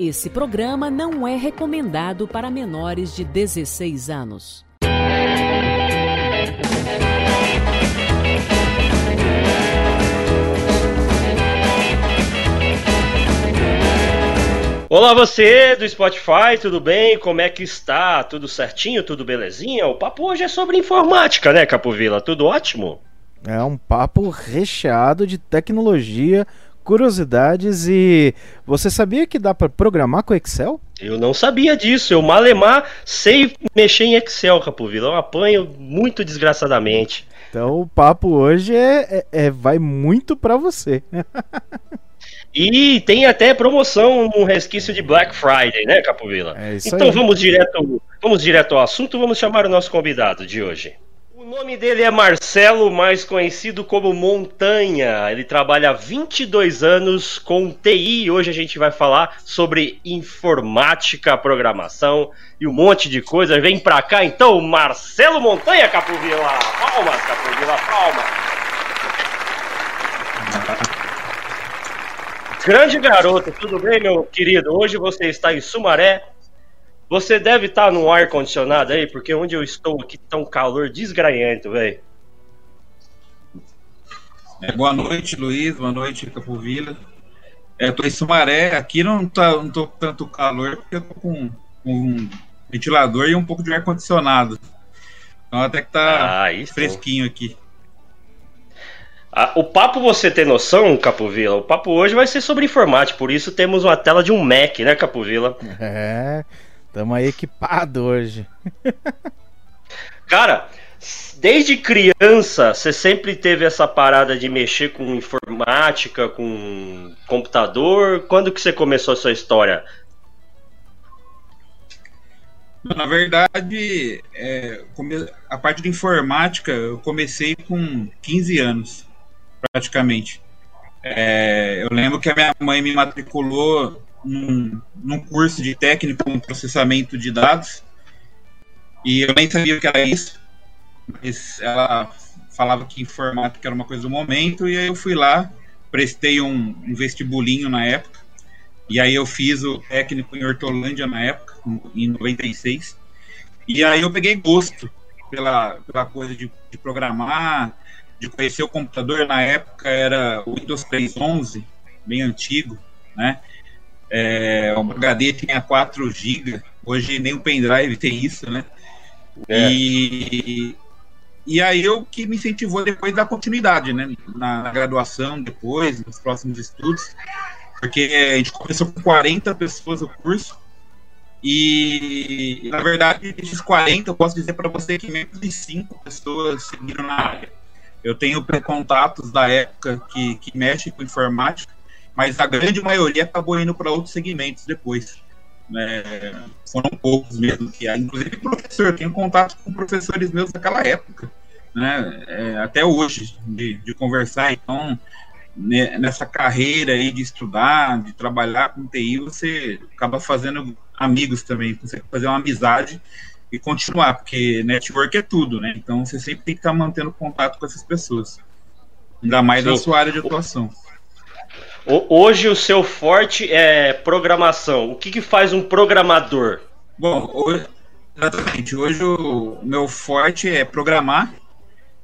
Esse programa não é recomendado para menores de 16 anos. Olá você do Spotify, tudo bem? Como é que está? Tudo certinho? Tudo belezinha? O papo hoje é sobre informática, né, Capovila? Tudo ótimo? É um papo recheado de tecnologia, curiosidades e você sabia que dá para programar com Excel? Eu não sabia disso. Eu malemar sei mexer em Excel, Capovila. Eu apanho muito desgraçadamente. Então o papo hoje é, é, é vai muito para você. E tem até promoção no resquício de Black Friday, né, Capovila? É isso então aí. vamos direto, vamos direto ao assunto, vamos chamar o nosso convidado de hoje. O nome dele é Marcelo, mais conhecido como Montanha. Ele trabalha há 22 anos com TI hoje a gente vai falar sobre informática, programação e um monte de coisa. Vem pra cá então, Marcelo Montanha, Capovila. Palmas, Capovila, palmas. Grande garoto, tudo bem, meu querido? Hoje você está em Sumaré. Você deve estar no ar condicionado aí, porque onde eu estou aqui tá um calor desgranhento, velho. É, boa noite, Luiz. Boa noite, Capovila. É, tô em Sumaré. Aqui não tá, não tô com tanto calor, porque eu tô com, com um ventilador e um pouco de ar condicionado. Então até que tá ah, fresquinho aqui. Ah, o papo você ter noção, Capovila, o papo hoje vai ser sobre informática, por isso temos uma tela de um Mac, né, Capovila? É, estamos aí equipado hoje. Cara, desde criança, você sempre teve essa parada de mexer com informática, com computador. Quando que você começou a sua história? Na verdade, é, a parte de informática eu comecei com 15 anos praticamente. É, eu lembro que a minha mãe me matriculou num, num curso de técnico em processamento de dados. E eu nem sabia o que era isso, mas ela falava que informática era uma coisa do momento e aí eu fui lá, prestei um, um vestibulinho na época. E aí eu fiz o técnico em Hortolândia na época, em 96, e aí eu peguei gosto pela, pela coisa de, de programar, de conhecer o computador. Na época era o Windows 3.11, bem antigo, né? É, o HD tinha 4 GB, hoje nem o pendrive tem isso, né? É. E, e aí eu que me incentivou depois da continuidade, né? Na, na, graduação, depois, nos próximos estudos, porque a gente começou com 40 pessoas o curso, e na verdade, desses 40, eu posso dizer para você que menos de 5 pessoas seguiram na área. Eu tenho contatos da época que, que mexem com informática, mas a grande maioria acabou indo para outros segmentos depois. É, foram poucos mesmo, que inclusive professor, eu tenho contato com professores meus daquela época, né, é, até hoje, de, de conversar. Então, né, nessa carreira aí de estudar, de trabalhar com TI, você acaba fazendo amigos também, consegue fazer uma amizade e continuar, porque network é tudo, né? Então você sempre tem que estar mantendo contato com essas pessoas. Ainda mais Sim. na sua área de atuação. Hoje o seu forte é programação. O que, que faz um programador? Bom, hoje, exatamente. Hoje o meu forte é programar.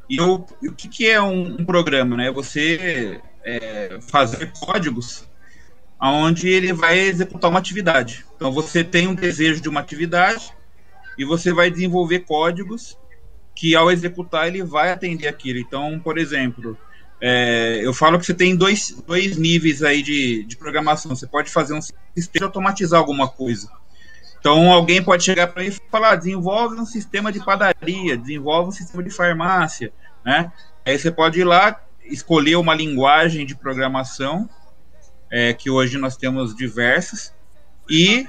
E o, o que, que é um, um programa? Né? Você é, fazer códigos onde ele vai executar uma atividade. Então você tem um desejo de uma atividade, e você vai desenvolver códigos que ao executar ele vai atender aquilo. Então, por exemplo, é, eu falo que você tem dois, dois níveis aí de, de programação. Você pode fazer um sistema automatizar alguma coisa. Então, alguém pode chegar para mim e falar: ah, desenvolve um sistema de padaria, desenvolve um sistema de farmácia, né? Aí você pode ir lá, escolher uma linguagem de programação, é, que hoje nós temos diversas, e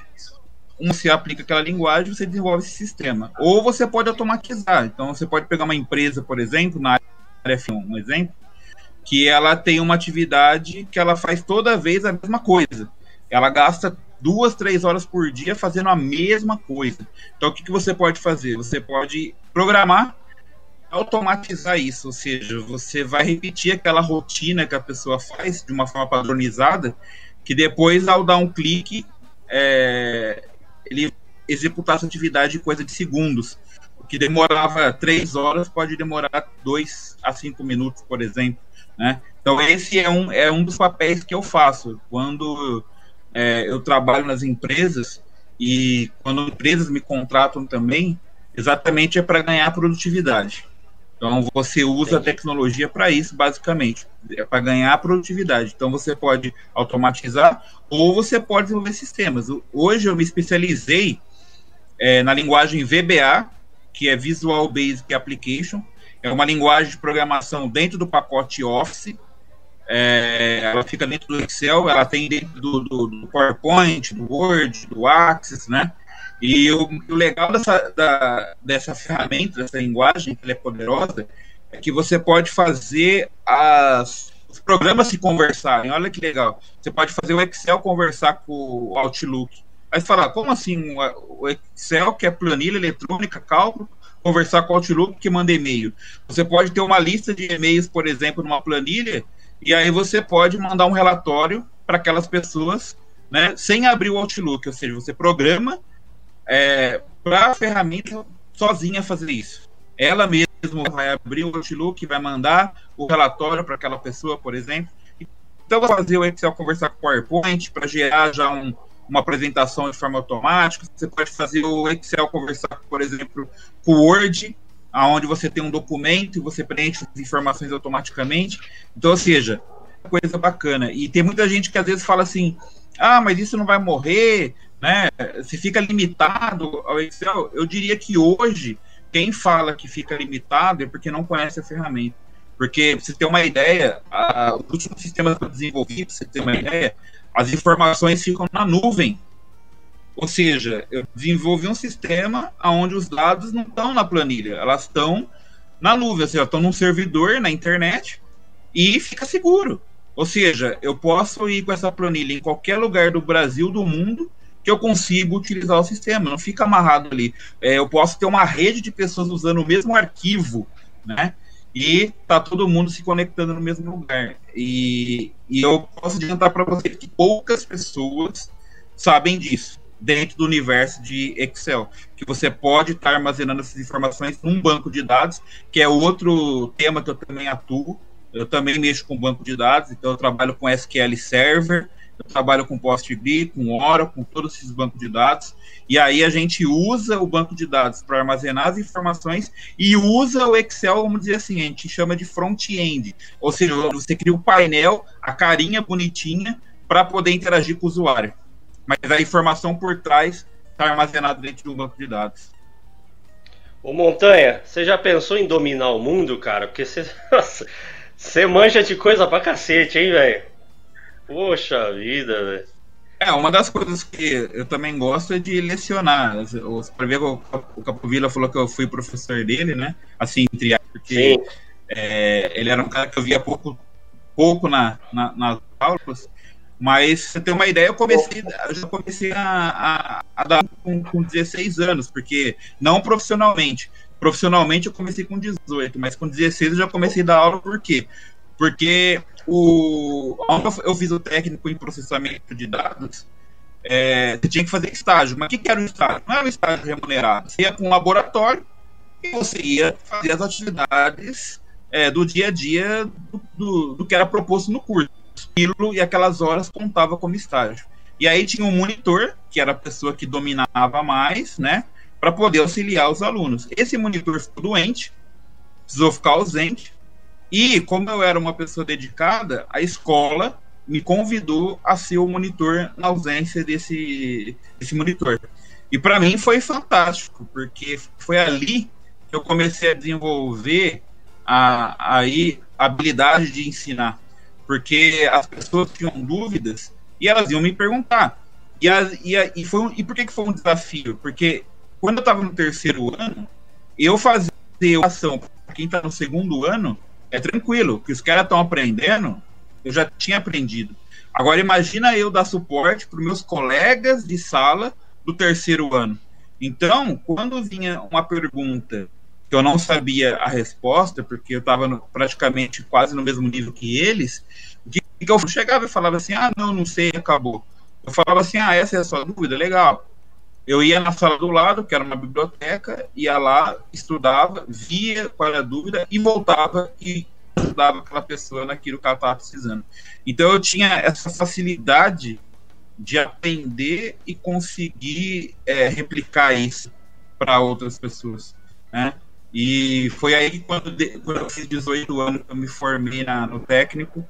você aplica aquela linguagem, você desenvolve esse sistema. Ou você pode automatizar. Então, você pode pegar uma empresa, por exemplo, na área F1, um exemplo, que ela tem uma atividade que ela faz toda vez a mesma coisa. Ela gasta duas, três horas por dia fazendo a mesma coisa. Então, o que, que você pode fazer? Você pode programar, automatizar isso, ou seja, você vai repetir aquela rotina que a pessoa faz de uma forma padronizada, que depois, ao dar um clique, é, ele executar essa atividade em coisa de segundos. O que demorava três horas pode demorar dois a cinco minutos, por exemplo. Né? Então, esse é um, é um dos papéis que eu faço. Quando é, eu trabalho nas empresas e quando empresas me contratam também, exatamente é para ganhar produtividade. Então você usa a tecnologia para isso, basicamente, é para ganhar produtividade. Então você pode automatizar ou você pode desenvolver sistemas. Hoje eu me especializei é, na linguagem VBA, que é Visual Basic Application. É uma linguagem de programação dentro do pacote Office. É, ela fica dentro do Excel, ela tem dentro do, do, do PowerPoint, do Word, do Access, né? E o, o legal dessa, da, dessa ferramenta, dessa linguagem, que ela é poderosa, é que você pode fazer as, os programas se conversarem. Olha que legal. Você pode fazer o Excel conversar com o Outlook. Aí você fala, como assim o Excel, que é planilha eletrônica, cálculo, conversar com o Outlook que manda e-mail? Você pode ter uma lista de e-mails, por exemplo, numa planilha, e aí você pode mandar um relatório para aquelas pessoas, né, sem abrir o Outlook, ou seja, você programa é, para a ferramenta sozinha fazer isso. Ela mesma vai abrir o Outlook, vai mandar o relatório para aquela pessoa, por exemplo. Então, fazer o Excel conversar com o PowerPoint para gerar já um, uma apresentação de forma automática. Você pode fazer o Excel conversar, por exemplo, com o Word, aonde você tem um documento e você preenche as informações automaticamente. Então, ou seja, coisa bacana. E tem muita gente que às vezes fala assim: ah, mas isso não vai morrer, né? Se fica limitado ao Excel, eu diria que hoje quem fala que fica limitado é porque não conhece a ferramenta. Porque, pra você ter uma ideia, a, os últimos sistemas que eu desenvolvi, pra você ter uma ideia, as informações ficam na nuvem. Ou seja, eu desenvolvi um sistema onde os dados não estão na planilha, elas estão na nuvem, ou seja, estão num servidor na internet e fica seguro. Ou seja, eu posso ir com essa planilha em qualquer lugar do Brasil, do mundo, que eu consigo utilizar o sistema, não fica amarrado ali. É, eu posso ter uma rede de pessoas usando o mesmo arquivo, né? E tá todo mundo se conectando no mesmo lugar. E, e eu posso adiantar para você que poucas pessoas sabem disso dentro do universo de Excel, que você pode estar tá armazenando essas informações num banco de dados, que é outro tema que eu também atuo. Eu também mexo com banco de dados, então eu trabalho com SQL Server, eu trabalho com PostgreSQL, com Oracle, com todos esses bancos de dados, e aí a gente usa o banco de dados para armazenar as informações e usa o Excel, vamos dizer assim, a gente chama de front-end, ou seja, você cria o um painel, a carinha bonitinha, para poder interagir com o usuário. Mas a informação por trás está armazenada dentro do banco de dados. Ô Montanha, você já pensou em dominar o mundo, cara? Porque você, você manja de coisa pra cacete, hein, velho? Poxa vida, velho. É, uma das coisas que eu também gosto é de lecionar. Para ver, o, o Capovilla falou que eu fui professor dele, né? Assim, entre porque é, ele era um cara que eu via pouco, pouco na, na, nas aulas. Mas, você tem uma ideia, eu comecei, eu já comecei a, a, a dar com, com 16 anos, porque não profissionalmente. Profissionalmente eu comecei com 18, mas com 16 eu já comecei a dar aula, por quê? Porque o, eu fiz o técnico em processamento de dados, é, você tinha que fazer estágio. Mas o que, que era o estágio? Não era um estágio remunerado. Você ia com um laboratório e você ia fazer as atividades é, do dia a dia do, do, do, que era proposto no curso. E aquelas horas contava como estágio. E aí tinha um monitor, que era a pessoa que dominava mais, né? Para poder auxiliar os alunos. Esse monitor ficou doente, precisou ficar ausente, e como eu era uma pessoa dedicada, a escola me convidou a ser o monitor na ausência desse, desse monitor. E para mim foi fantástico, porque foi ali que eu comecei a desenvolver a, aí, a habilidade de ensinar. Porque as pessoas tinham dúvidas e elas iam me perguntar. E, a, e, a, e, foi e por que, que foi um desafio? Porque quando eu estava no terceiro ano, eu fazia ação para quem está no segundo ano é tranquilo, que os caras estão aprendendo, eu já tinha aprendido. Agora imagina eu dar suporte para meus colegas de sala do terceiro ano. Então, quando vinha uma pergunta que eu não sabia a resposta, porque eu estava praticamente quase no mesmo nível que eles, que, que eu chegava e falava assim: ah, não, não sei, acabou. Eu falava assim, ah, essa é a sua dúvida? Legal. Eu ia na sala do lado, que era uma biblioteca, ia lá, estudava, via qual era a dúvida e voltava e ajudava aquela pessoa naquilo que ela estava precisando. Então eu tinha essa facilidade de aprender e conseguir é, replicar isso para outras pessoas, né? E foi aí quando, quando eu fiz 18 anos eu me formei na, no técnico,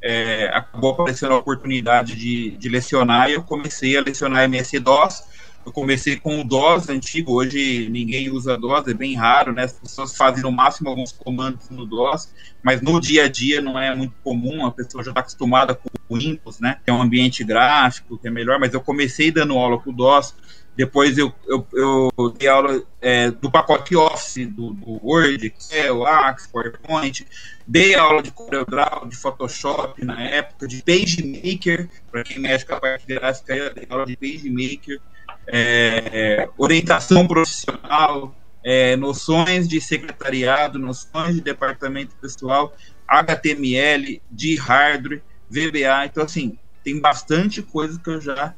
é, acabou aparecendo a oportunidade de, de lecionar e eu comecei a lecionar MS-DOS, eu comecei com o DOS antigo, hoje ninguém usa DOS, é bem raro, né? As pessoas fazem no máximo alguns comandos no DOS, mas no dia a dia não é muito comum, a pessoa já está acostumada com o Windows, né? Que é um ambiente gráfico, que é melhor, mas eu comecei dando aula com o DOS, depois eu, eu, eu dei aula é, do pacote Office, do, do, Word, Excel, Access, PowerPoint. Dei aula de CorelDRAW, de Photoshop na época, de PageMaker, para quem mexe com a parte gráfica, dei aula de PageMaker é, orientação profissional, é, noções de secretariado, noções de departamento pessoal, HTML, de hardware, VBA. Então, assim, tem bastante coisa que eu já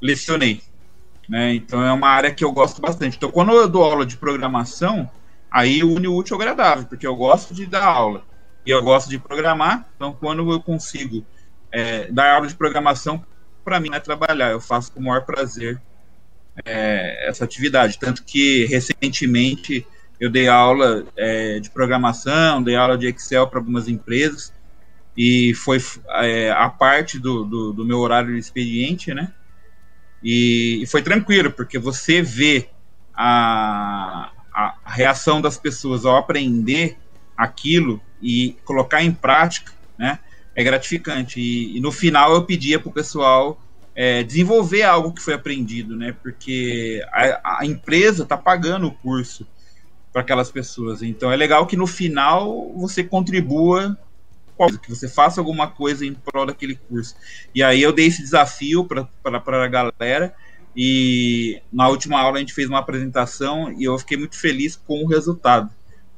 lecionei. Né? Então, é uma área que eu gosto bastante. Então, quando eu dou aula de programação, aí une o útil ao agradável, porque eu gosto de dar aula e eu gosto de programar. Então, quando eu consigo é, dar aula de programação, para mim é trabalhar. Eu faço com o maior prazer é, essa atividade. Tanto que recentemente eu dei aula é, de programação, dei aula de Excel para algumas empresas e foi é, a parte do, do, do, meu horário de expediente, né? E, e, foi tranquilo, porque você vê a, a, reação das pessoas ao aprender aquilo e colocar em prática, né? É gratificante. E, e no final eu pedia para o pessoal é, desenvolver algo que foi aprendido, né? Porque a, a empresa está pagando o curso para aquelas pessoas. Então é legal que no final você contribua que você faça alguma coisa em prol daquele curso. E aí eu dei esse desafio para a galera e na última aula a gente fez uma apresentação e eu fiquei muito feliz com o resultado,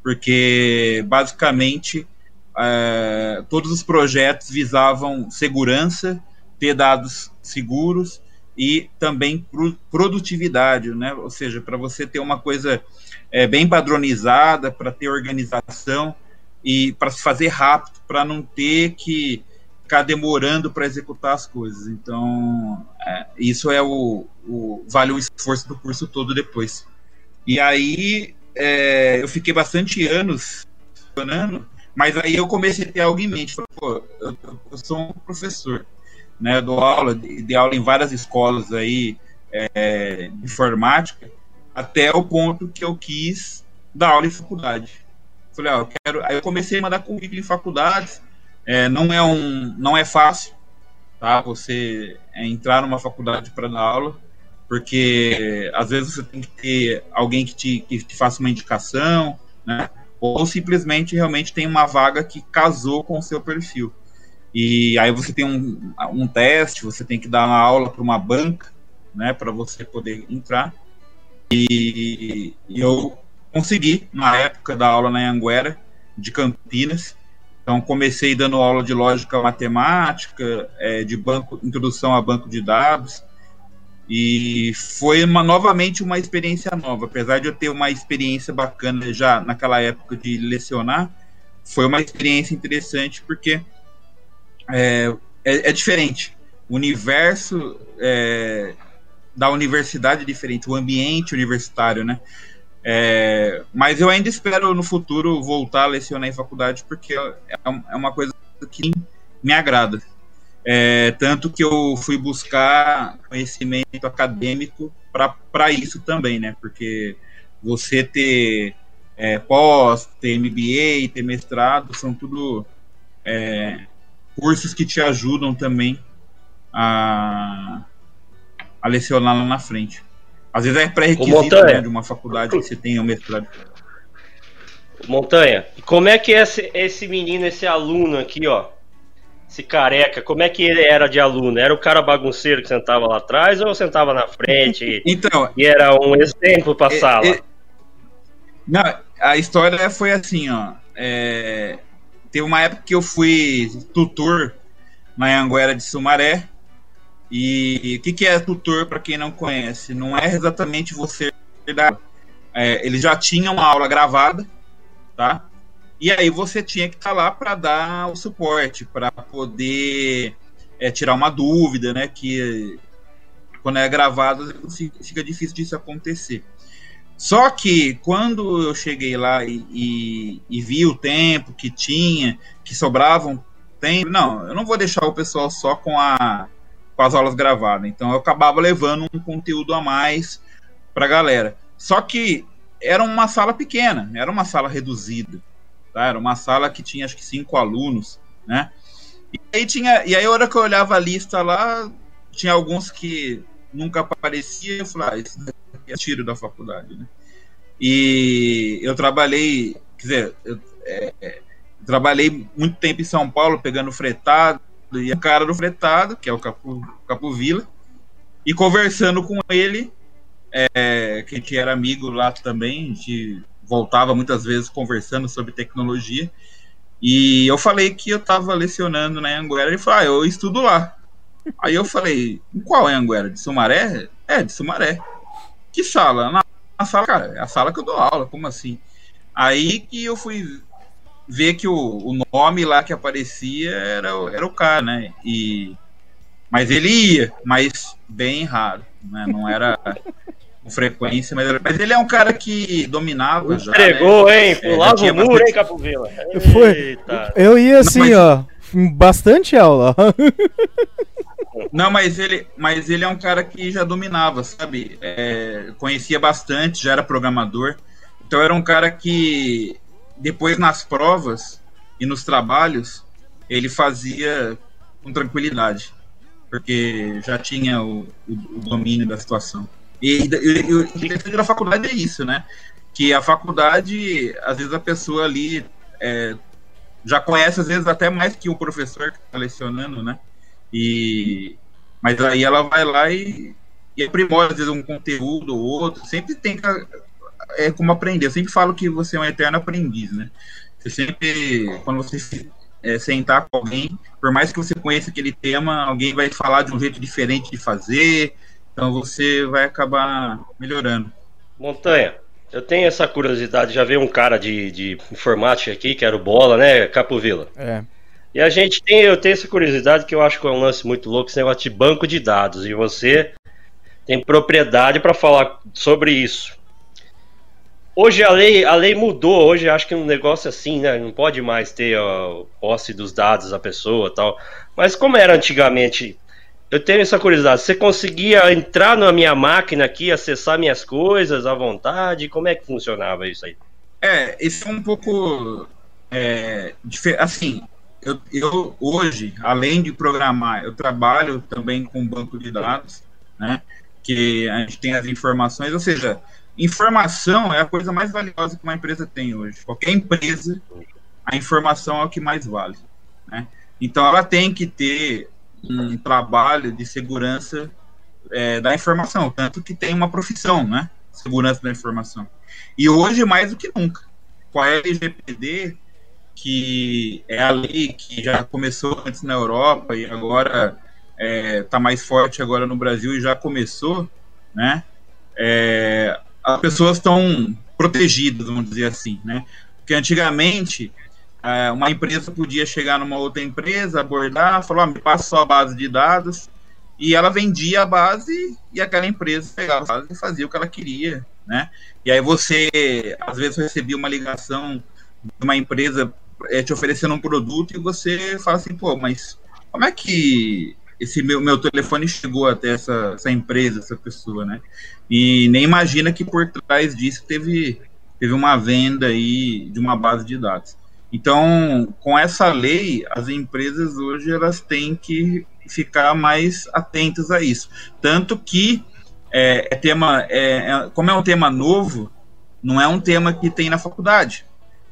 porque basicamente é, todos os projetos visavam segurança, ter dados seguros e também produtividade, né? Ou seja, para você ter uma coisa é, bem padronizada, para ter organização e para se fazer rápido, para não ter que ficar demorando para executar as coisas. Então, é, isso é o, o, vale o esforço do curso todo depois. E aí é, eu fiquei bastante anos funcionando, mas aí eu comecei a ter algo em mente. Falei, pô, eu, eu sou um professor né, eu dou aula, de aula em várias escolas aí é, de informática, até o ponto que eu quis dar aula em faculdade. Falei, ó, eu quero. Aí eu comecei a mandar currículo em faculdades. É, não é um, não é fácil, tá? Você é, entrar numa faculdade para dar aula, porque às vezes você tem que ter alguém que te, que te faça uma indicação, né? Ou simplesmente realmente tem uma vaga que casou com o seu perfil. E aí você tem um, um teste, você tem que dar uma aula para uma banca, né, para você poder entrar. E, e, eu consegui, na época da aula na Anguera, de Campinas. Então comecei dando aula de lógica matemática, é, de banco, introdução a banco de dados. E foi uma, novamente uma experiência nova. Apesar de eu ter uma experiência bacana já naquela época de lecionar, foi uma experiência interessante porque é, é, é diferente. O universo é, da universidade é diferente, o ambiente universitário, né? É, mas eu ainda espero no futuro voltar a lecionar em faculdade porque é, é uma coisa que me agrada. É, tanto que eu fui buscar conhecimento acadêmico para isso também, né? Porque você ter é, pós, ter MBA, ter mestrado, são tudo é, cursos que te ajudam também a, a lecionar lá na frente. Às vezes é pré-requisito né, de uma faculdade que você tenha o mestrado. Montanha, como é que é esse, esse menino, esse aluno aqui, ó? Esse careca, como é que ele era de aluno? Era o cara bagunceiro que sentava lá atrás ou sentava na frente? então, e era um exemplo para a é, sala? É, não, a história foi assim, ó. É, Teve uma época que eu fui tutor na Anguera de Sumaré E o que, que é tutor para quem não conhece? Não é exatamente você é, ele já tinha uma aula gravada, tá? E aí você tinha que estar tá lá para dar o suporte, para poder é, tirar uma dúvida, né? Que quando é gravado fica difícil disso acontecer. Só que quando eu cheguei lá e, e, e, vi o tempo que tinha, que sobravam tempo, não, eu não vou deixar o pessoal só com, a, com as aulas gravadas. Então eu acabava levando um conteúdo a mais para a galera. Só que era uma sala pequena, era uma sala reduzida. Tá? Era uma sala que tinha acho que cinco alunos, né? E aí tinha, e aí a hora que eu olhava a lista lá, tinha alguns que nunca apareciam, eu falei, ah, é tiro da faculdade, né? E eu trabalhei, quer dizer, eu, é, é, trabalhei muito tempo em São Paulo pegando fretado, e a cara do fretado, que é o Capo Vila, e conversando com ele, é, que, que era amigo lá também, a gente voltava muitas vezes conversando sobre tecnologia. E eu falei que eu estava lecionando na Anguera. Ele falou: ah, eu estudo lá. Aí eu falei: qual é a Anguera? De Sumaré? É, de Sumaré. Que sala? Na, na sala, cara, é a sala que eu dou aula, como assim? Aí que eu fui ver que o, o nome lá que aparecia era, era o cara, né? E, mas ele ia, mas bem raro, né? Não era com frequência, mas, mas, ele é um cara que dominava já. Entregou, né? hein? É, Pulava é, o muro, hein, Capo Vila? Foi. Eu ia assim, mas... ó, bastante aula. Não, mas ele, mas ele é um cara que já dominava, sabe? É, conhecia bastante, já era programador. Então era um cara que depois nas provas e nos trabalhos ele fazia com tranquilidade, porque já tinha o, o, o domínio da situação. E, o interessante da faculdade é isso, né? Que a faculdade, às vezes a pessoa ali é, já conhece, às vezes, até mais que o professor que está lecionando, né? E, mas aí ela vai lá e, e aprimora, às vezes, um conteúdo ou outro. Sempre tem que. É como aprender. Eu sempre falo que você é um eterno aprendiz, né? Você sempre, quando você é, sentar com alguém, por mais que você conheça aquele tema, alguém vai falar de um jeito diferente de fazer, então você vai acabar melhorando. Montanha, eu tenho essa curiosidade, já veio um cara de, de informática aqui, que era o Bola, né, Capovila? É. E a gente tem, eu tenho essa curiosidade que eu acho que é um lance muito louco, esse negócio de banco de dados. E você tem propriedade para falar sobre isso. Hoje a lei, a lei mudou, hoje acho que um negócio assim, né? Não pode mais ter a posse dos dados da pessoa tal. Mas como era antigamente, eu tenho essa curiosidade. Você conseguia entrar na minha máquina aqui, acessar minhas coisas à vontade? Como é que funcionava isso aí? É, isso é um pouco é. Assim, eu, eu, hoje, além de programar, eu trabalho também com banco de dados, né? Que a gente tem as informações, ou seja, informação é a coisa mais valiosa que uma empresa tem hoje. Qualquer empresa, a informação é o que mais vale, né? Então ela tem que ter um trabalho de segurança é, da informação, tanto que tem uma profissão, né? Segurança da informação. E hoje, mais do que nunca, com a LGPD, que é a lei que já começou antes na Europa e agora está é, tá mais forte agora no Brasil e já começou, né? É, as pessoas estão protegidas, vamos dizer assim, né? Porque antigamente é, uma empresa podia chegar numa outra empresa, abordar, falar, me passa só a base de dados, e ela vendia a base e aquela empresa pegava a base e fazia o que ela queria, né? E aí você, às vezes, recebia uma ligação de uma empresa é, te oferecendo um produto e você fala assim, pô, mas como é que esse meu, meu telefone chegou até essa, essa empresa, essa pessoa, né? E nem imagina que por trás disso teve, teve uma venda aí de uma base de dados. Então, com essa lei, as empresas hoje elas têm que ficar mais atentas a isso. Tanto que é, é tema, é, é, como é um tema novo, não é um tema que tem na faculdade.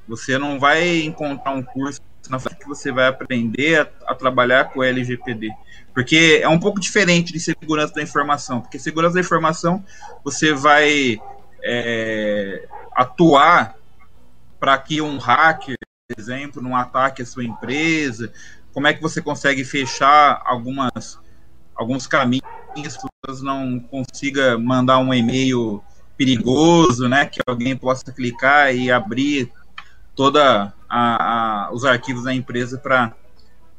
Você não vai encontrar um curso na faculdade que você vai aprender a, a trabalhar com LGPD. Porque é um pouco diferente de segurança da informação. Porque segurança da informação, você vai é, atuar para que um hacker exemplo, num ataque à sua empresa? Como é que você consegue fechar algumas alguns caminhos pessoas não consiga mandar um e-mail perigoso, né? Que alguém possa clicar e abrir toda a, a os arquivos da empresa para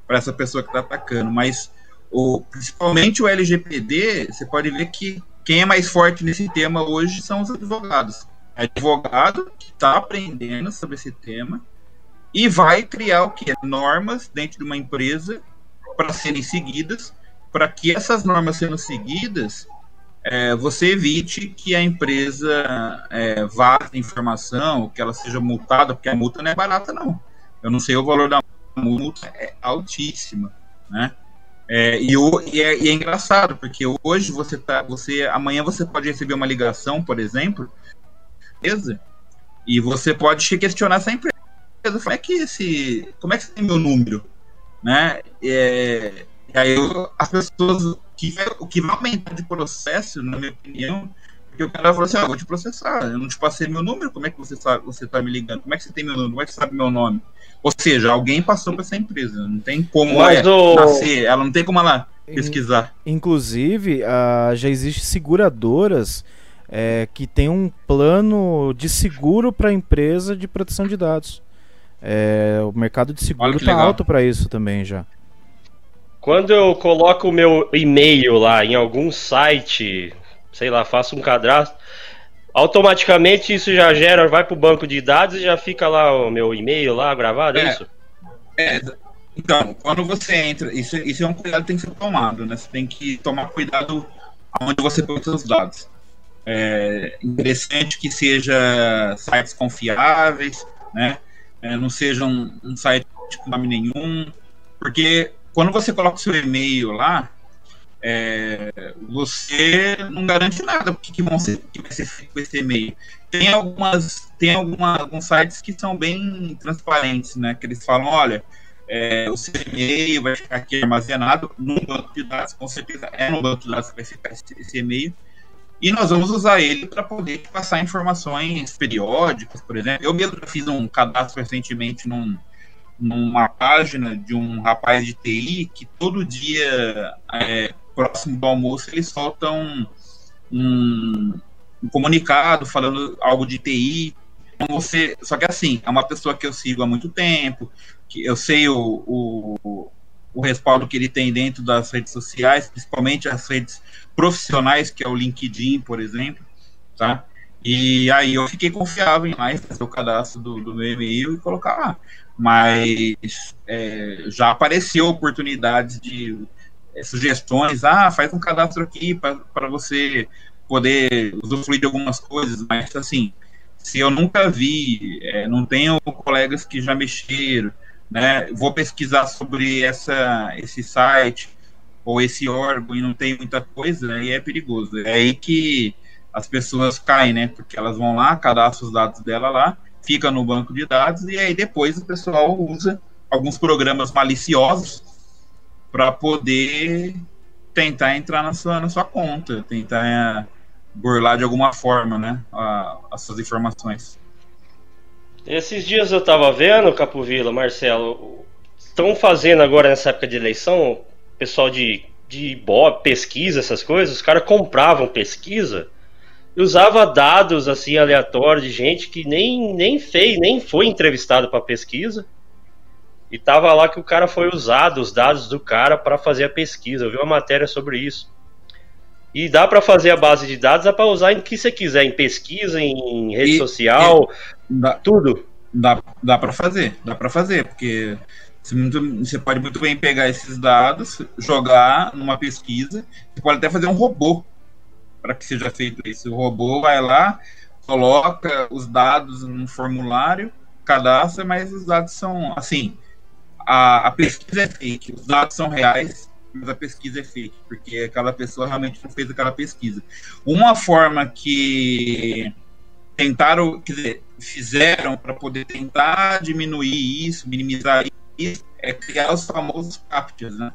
essa pessoa que está atacando. Mas o, principalmente o LGPD, você pode ver que quem é mais forte nesse tema hoje são os advogados. É advogado que está aprendendo sobre esse tema e vai criar o que? Normas dentro de uma empresa para serem seguidas, para que essas normas sendo seguidas, é, você evite que a empresa é, vaze informação, que ela seja multada, porque a multa não é barata, não. Eu não sei o valor da multa, é altíssima, né? É, e, o, e, é, e, é, engraçado, porque hoje você tá. Você, amanhã você pode receber uma ligação, por exemplo, e você pode questionar essa empresa. Como é que esse. Como é que tem meu número? Né? É, e aí as pessoas. Que, o que vai aumentar de processo, na minha opinião, porque o cara falou assim: ah, vou te processar, eu não te passei meu número, como é que você sabe, você tá me ligando? Como é que você tem meu número? Como é que você sabe meu nome? Ou seja, alguém passou para essa empresa, não tem como Mas é, o... nascer, ela não tem como ela pesquisar. Inclusive, uh, já existem seguradoras é, que tem um plano de seguro para a empresa de proteção de dados. É, o mercado de seguro está alto para isso também já. Quando eu coloco o meu e-mail lá em algum site, sei lá, faço um cadastro, automaticamente isso já gera, vai para o banco de dados e já fica lá o meu e-mail lá gravado, é, é isso? É, então, quando você entra, isso, isso é um cuidado que tem que ser tomado, né? Você tem que tomar cuidado onde você põe os seus dados. É interessante que seja sites confiáveis, né? É, não seja um, um site com nome nenhum, porque quando você coloca seu e-mail lá, é, você não garante nada porque que, vão ser, que vai ser feito com esse e-mail. Tem algumas, tem alguma, alguns sites que são bem transparentes, né? Que eles falam, olha, é, o seu e-mail vai ficar aqui armazenado num banco de dados, com certeza é no banco de dados que vai ficar esse, esse e-mail. E nós vamos usar ele para poder passar informações periódicas, por exemplo. Eu mesmo fiz um cadastro recentemente num, numa página de um rapaz de TI que todo dia é, próximo do almoço, eles soltam um, um comunicado falando algo de TI. Então você, só que assim, é uma pessoa que eu sigo há muito tempo, que eu sei o, o, o respaldo que ele tem dentro das redes sociais, principalmente as redes profissionais, que é o LinkedIn, por exemplo, tá? E aí eu fiquei confiável em mais fazer o cadastro do, do meu e-mail e colocar lá. Mas é, já apareceu oportunidades de é, sugestões, ah, faz um cadastro aqui para você poder usufruir de algumas coisas, mas assim, se eu nunca vi, é, não tenho colegas que já mexeram, né, vou pesquisar sobre essa, esse site ou esse órgão e não tem muita coisa, aí é perigoso. É aí que as pessoas caem, né, porque elas vão lá, cadastram os dados dela lá, fica no banco de dados e aí depois o pessoal usa alguns programas maliciosos para poder tentar entrar na sua, na sua conta, tentar é, burlar de alguma forma, né, a, as suas informações. Esses dias eu tava vendo, Capovila, Marcelo, estão fazendo agora nessa época de eleição, pessoal de, de Bob, pesquisa, essas coisas, os caras compravam pesquisa e usava dados assim aleatórios de gente que nem, nem fez, nem foi entrevistado para pesquisa e tava lá que o cara foi usado, os dados do cara, para fazer a pesquisa. Eu vi uma matéria sobre isso. E dá para fazer a base de dados, dá para usar em que você quiser, em pesquisa, em rede e, social, e dá, tudo. Dá, dá para fazer, dá para fazer, porque você pode muito bem pegar esses dados, jogar numa pesquisa, você pode até fazer um robô para que seja feito isso. O robô vai lá, coloca os dados no formulário, cadastra, mas os dados são assim, a, a pesquisa é fake, os dados são reais, mas a pesquisa é fake, porque aquela pessoa realmente não fez aquela pesquisa. Uma forma que tentaram, quer dizer, fizeram para poder tentar diminuir isso, minimizar isso, é criar os famosos captchas, né?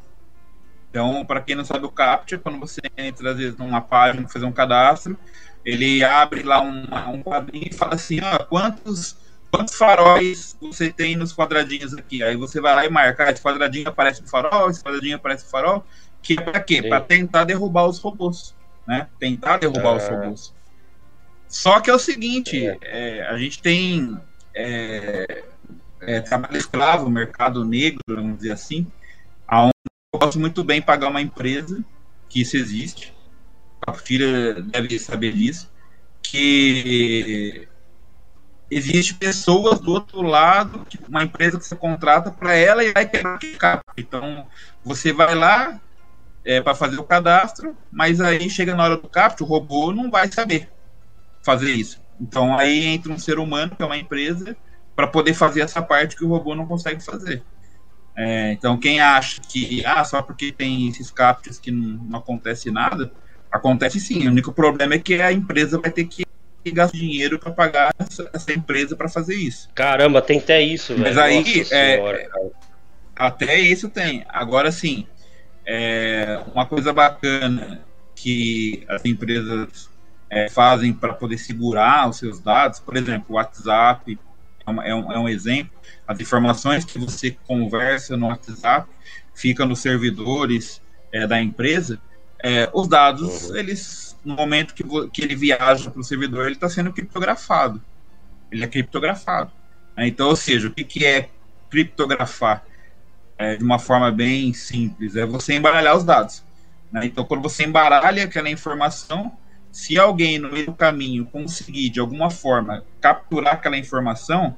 Então, para quem não sabe o captcha, quando você entra às vezes numa página fazer um cadastro, ele abre lá um, um quadrinho e fala assim, ah, quantos quantos faróis você tem nos quadradinhos aqui? Aí você vai lá e marca, ah, esse quadradinho aparece no farol, esse quadradinho aparece no farol. Que é para quê? Para tentar derrubar os robôs, né? Tentar derrubar os ah. robôs. Só que é o seguinte, é. É, a gente tem é, é, trabalho escravo, mercado negro, vamos dizer assim, posso muito bem pagar uma empresa, que isso existe, a filha deve saber disso, que existe pessoas do outro lado, uma empresa que você contrata para ela e vai quebrar aquele capa. Então, você vai lá é, para fazer o cadastro, mas aí chega na hora do CAPT, o robô não vai saber fazer isso. Então, aí entra um ser humano, que é uma empresa, para poder fazer essa parte que o robô não consegue fazer. É, então, quem acha que ah, só porque tem esses CAPTs que não, não acontece nada, acontece sim. O único problema é que a empresa vai ter que e gasta dinheiro para pagar essa, essa empresa para fazer isso. Caramba, tem até isso, Mas aí, é, até isso tem. Agora sim, é, uma coisa bacana que as empresas é, fazem para poder segurar os seus dados, por exemplo, o WhatsApp é, é, um, é um exemplo. As informações que você conversa no WhatsApp ficam nos servidores é, da empresa. É, os dados, uhum. eles no momento que, que ele viaja para o servidor, ele está sendo criptografado. Ele é criptografado. Né? Então, ou seja, o que, que é criptografar? É, de uma forma bem simples, é você embaralhar os dados. Né? Então, quando você embaralha aquela informação, se alguém no meio do caminho conseguir, de alguma forma, capturar aquela informação,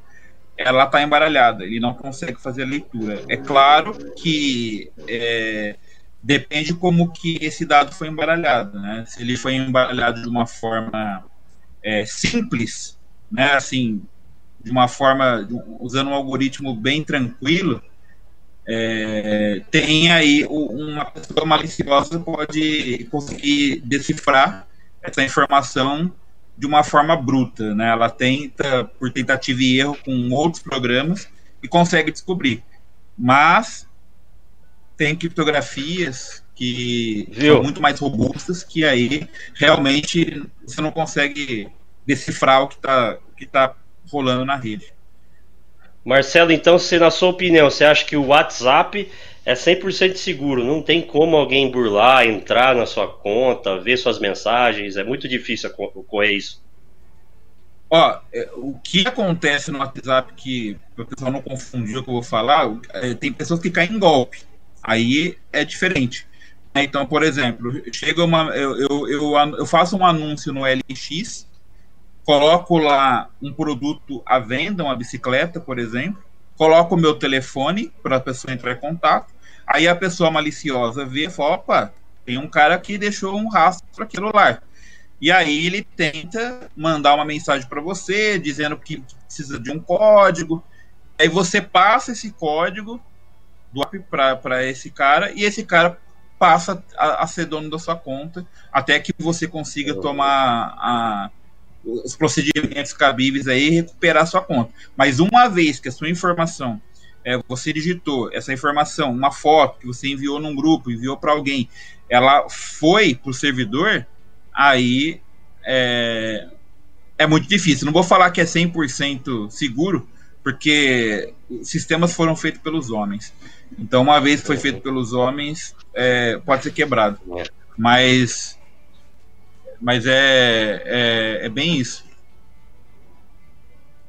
ela está embaralhada, ele não consegue fazer a leitura. É claro que é, depende como que esse dado foi embaralhado, né? Se ele foi embaralhado de uma forma é, simples, né? Assim, de uma forma usando um algoritmo bem tranquilo, é, tem aí uma pessoa maliciosa pode conseguir decifrar essa informação de uma forma bruta, né? Ela tenta por tentativa e erro com outros programas e consegue descobrir, mas tem criptografias que Viu? são muito mais robustas, que aí realmente você não consegue decifrar o que está que tá rolando na rede. Marcelo, então, se na sua opinião, você acha que o WhatsApp é 100% seguro? Não tem como alguém burlar, entrar na sua conta, ver suas mensagens? É muito difícil ocorrer isso. Ó, é, o que acontece no WhatsApp que o pessoal não confundir o que eu vou falar, é, tem pessoas que caem em golpe. Aí é diferente. Então, por exemplo, chega uma. Eu, eu, eu, eu faço um anúncio no LX, coloco lá um produto à venda, uma bicicleta, por exemplo, coloco o meu telefone para a pessoa entrar em contato. Aí a pessoa maliciosa vê e fala: opa, tem um cara que deixou um rastro aqui no celular. E aí ele tenta mandar uma mensagem para você dizendo que precisa de um código. Aí você passa esse código do app para esse cara e esse cara passa a, a, ser dono da sua conta até que você consiga tomar a, os procedimentos cabíveis aí e recuperar sua conta. Mas uma vez que a sua informação é, você digitou essa informação, uma foto que você enviou num grupo, enviou para alguém, ela foi para o servidor, aí é, é muito difícil. Não vou falar que é 100% seguro, porque sistemas foram feitos pelos homens. Então, uma vez que foi feito pelos homens, é, pode ser quebrado. Mas, mas é, é, é bem isso.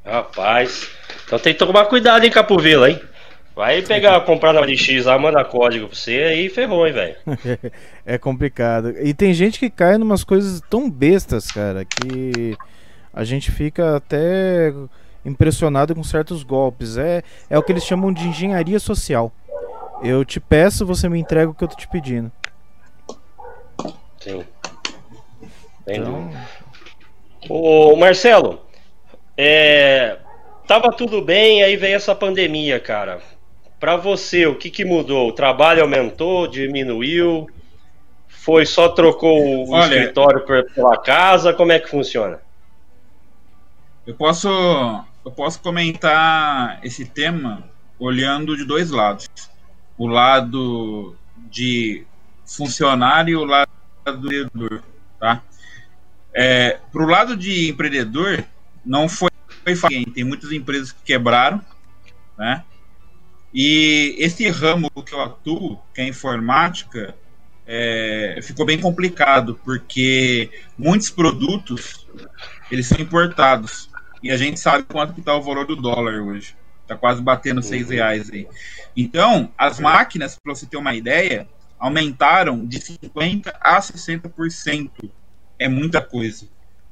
Rapaz, então tem que tomar cuidado, hein, Capovila, hein? Vai pegar, comprar na LX lá, manda código pra você aí ferrou, hein, velho. é complicado. E tem gente que cai numas coisas tão bestas, cara, que a gente fica até impressionado com certos golpes. É, é o que eles chamam de engenharia social. Eu te peço, você me entrega o que eu tô te pedindo. Sim. Então... Ô, Marcelo, é, tava tudo bem, aí veio essa pandemia, cara. Para você, o que, que mudou? O trabalho aumentou, diminuiu? Foi só trocou o Olha, escritório pela casa? Como é que funciona? Eu posso, eu posso comentar esse tema olhando de dois lados o lado de funcionário e o lado do empreendedor, tá? É, Para o lado de empreendedor, não foi, foi fácil. Tem muitas empresas que quebraram, né? E esse ramo que eu atuo, que é a informática, é, ficou bem complicado, porque muitos produtos eles são importados. E a gente sabe quanto que está o valor do dólar hoje. Está quase batendo seis reais aí. Então, as máquinas, para você ter uma ideia, aumentaram de 50% a 60%. É muita coisa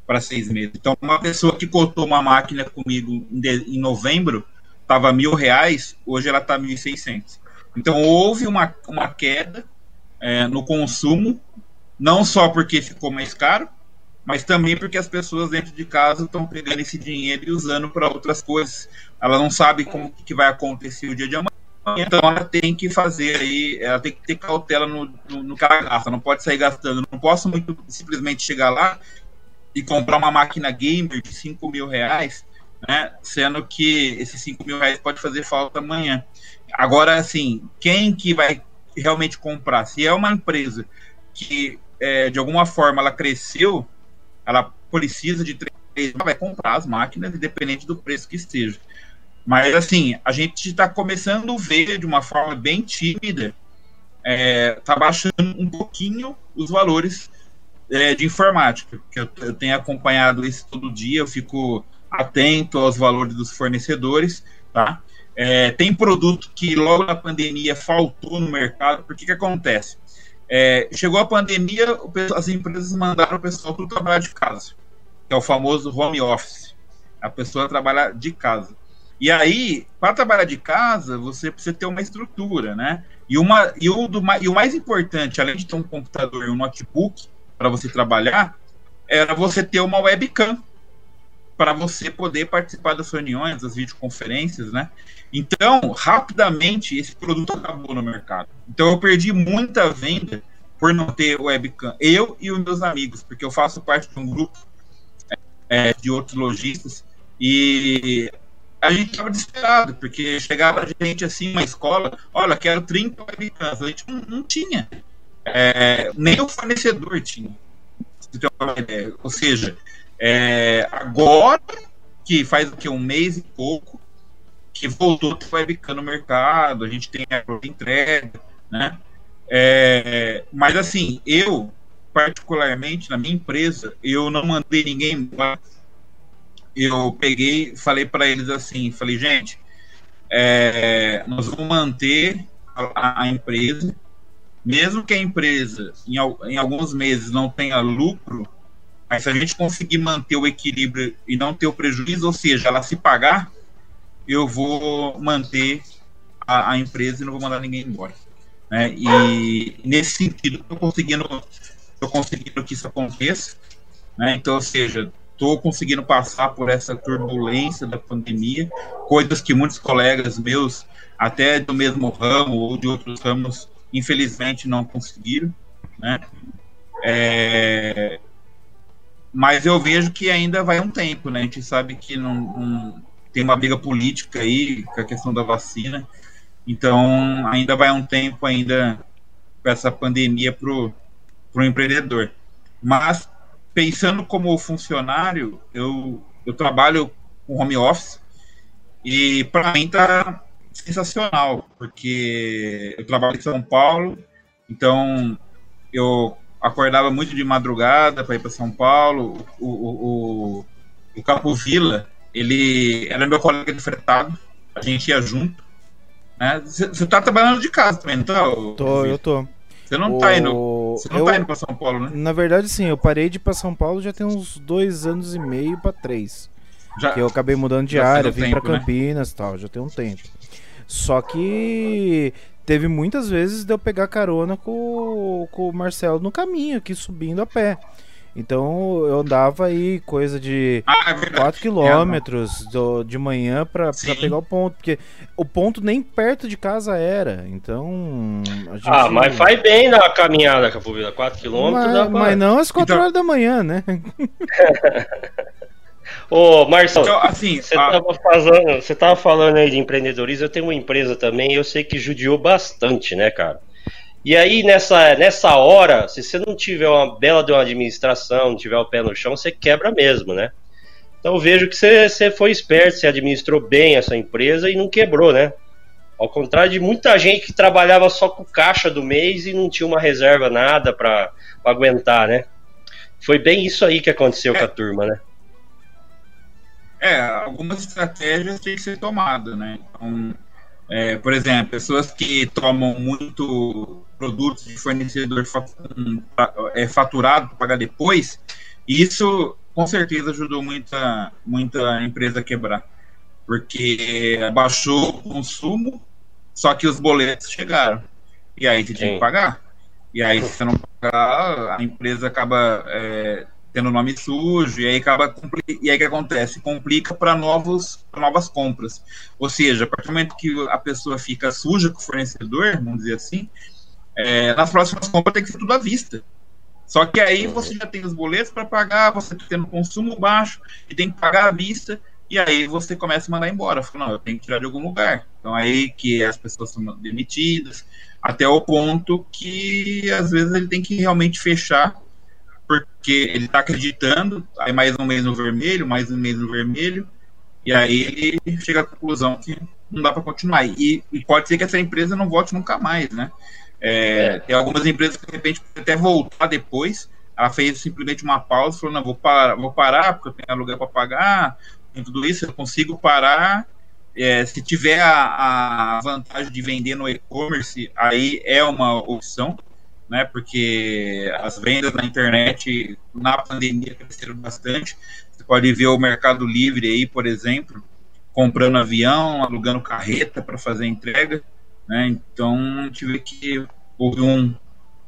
para seis meses. Então, uma pessoa que cotou uma máquina comigo em, de, em novembro estava mil reais, hoje ela está 1.600. Então, houve uma, uma queda é, no consumo, não só porque ficou mais caro, mas também porque as pessoas dentro de casa estão pegando esse dinheiro e usando para outras coisas. Ela não sabe como que vai acontecer o dia de amanhã, então ela tem que fazer aí, ela tem que ter cautela no, no, no que ela gasta, não pode sair gastando. Não posso muito simplesmente chegar lá e comprar uma máquina gamer de 5 mil reais, né? Sendo que esses 5 mil reais pode fazer falta amanhã. Agora, assim, quem que vai realmente comprar? Se é uma empresa que é, de alguma forma ela cresceu ela precisa de três, vai comprar as máquinas, independente do preço que esteja. Mas, assim, a gente está começando a ver de uma forma bem tímida, está é, baixando um pouquinho os valores é, de informática, que eu, eu, tenho acompanhado isso todo dia, eu fico atento aos valores dos fornecedores, tá? É, tem produto que logo na pandemia faltou no mercado, porque que acontece? É, chegou a pandemia, as empresas mandaram o pessoal para trabalhar de casa, que é o famoso home office. A pessoa trabalha de casa. E aí, para trabalhar de casa, você precisa ter uma estrutura, né? E, uma, e, o, do, e o mais importante, além de ter um computador e um notebook para você trabalhar, era você ter uma webcam para você poder participar das reuniões, das videoconferências, né? Então, rapidamente, esse produto acabou no mercado. Então, eu perdi muita venda por não ter webcam. Eu e os meus amigos, porque eu faço parte de um grupo é, de outros lojistas e a gente estava desesperado, porque chegava gente assim na escola, olha, quero 30 webcams. A gente não, não tinha. É, nem o fornecedor tinha. Ou seja, é, agora que faz o que um mês e pouco que voltou a webcam no mercado, a gente tem a entrega, né? É, mas assim, eu particularmente na minha empresa, eu não mandei ninguém embora. Eu peguei, falei para eles assim, falei, gente, é, nós vamos manter a, a, empresa, mesmo que a empresa em, em alguns meses não tenha lucro, mas se a gente conseguir manter o equilíbrio e não ter o prejuízo, ou seja, ela se pagar, eu vou manter a, a empresa e não vou mandar ninguém embora. Né? E nesse sentido, estou conseguindo, conseguindo que isso aconteça. Né? Então, ou seja, estou conseguindo passar por essa turbulência da pandemia, coisas que muitos colegas meus, até do mesmo ramo ou de outros ramos, infelizmente não conseguiram. Né? É, mas eu vejo que ainda vai um tempo, né? A gente sabe que não, tem uma briga política aí com a questão da vacina. Então, ainda vai um tempo ainda com essa pandemia para o empreendedor. Mas, pensando como funcionário, eu, eu trabalho com home office e para mim está sensacional, porque eu trabalho em São Paulo, então eu acordava muito de madrugada para ir para São Paulo. O, o, o, o Capo Vila, ele era meu colega de fretado, a gente ia junto. Você né? tá trabalhando de casa também, não tá? Tô, eu tô. Você não o... tá indo. Você não eu, tá indo pra São Paulo, né? Na verdade, sim, eu parei de ir pra São Paulo já tem uns dois anos e meio pra três. Já, que eu acabei mudando de área, vim tempo, pra né? Campinas e né? tal, já tem um tempo. Só que teve muitas vezes de eu pegar carona com, com o Marcelo no caminho, aqui subindo a pé. Então eu andava aí coisa de ah, é 4 quilômetros do, de manhã pra, pra, pegar o ponto. Porque o ponto nem perto de casa era. Então. Gente... Ah, mas faz bem na caminhada, Capovila. 4 quilômetros mas, pra... mas não às 4 então... horas da manhã, né? Ô, Marcelo, então, assim, você, a... tava falando, aí de empreendedorismo, eu tenho uma empresa também, eu sei que judiou bastante, né, cara? E aí, nessa, nessa hora, se você não tiver uma bela de uma administração, não tiver o pé no chão, você quebra mesmo, né? Então eu vejo que você, você foi esperto, você administrou bem essa empresa e não quebrou, né? Ao contrário de muita gente que trabalhava só com caixa do mês e não tinha uma reserva nada para aguentar, né? Foi bem isso aí que aconteceu é. com a turma, né? É, algumas estratégias têm que ser tomadas, né? Então, é, por exemplo, pessoas que tomam muito produtos de fornecedor é, faturado para pagar depois, isso com certeza ajudou muita, muita empresa a quebrar. Porque baixou o consumo, só que os boletos chegaram. E aí você tinha que pagar. E aí, se você não pagar, a empresa acaba é, tendo nome sujo, e aí acaba e aí que acontece? Complica para novos pra novas compras. Ou seja, a partir do momento que a pessoa fica suja com o fornecedor, vamos dizer assim, é, nas próximas compras tem que ser tudo à vista. Só que aí você já tem os boletos para pagar, você tem um consumo baixo e tem que pagar à vista, e aí você começa a mandar embora. Fala, não, eu tenho que tirar de algum lugar. Então aí que as pessoas são demitidas, até o ponto que às vezes ele tem que realmente fechar, porque ele está acreditando, aí mais um mês no vermelho, mais um mês no vermelho, e aí ele chega à conclusão que não dá para continuar. E, e, pode ser que essa empresa não volte nunca mais, né? É, é. Tem algumas empresas que de repente até voltar depois. Ela fez simplesmente uma pausa, falou: não, vou parar, vou parar porque eu tenho aluguel para pagar, tem tudo isso, eu consigo parar. É, se tiver a, a, vantagem de vender no e-commerce, aí é uma opção, né? Porque as vendas na internet na pandemia cresceram bastante. Você pode ver o Mercado Livre aí, por exemplo, comprando avião, alugando carreta para fazer entrega. Né? Então, tive que houve um,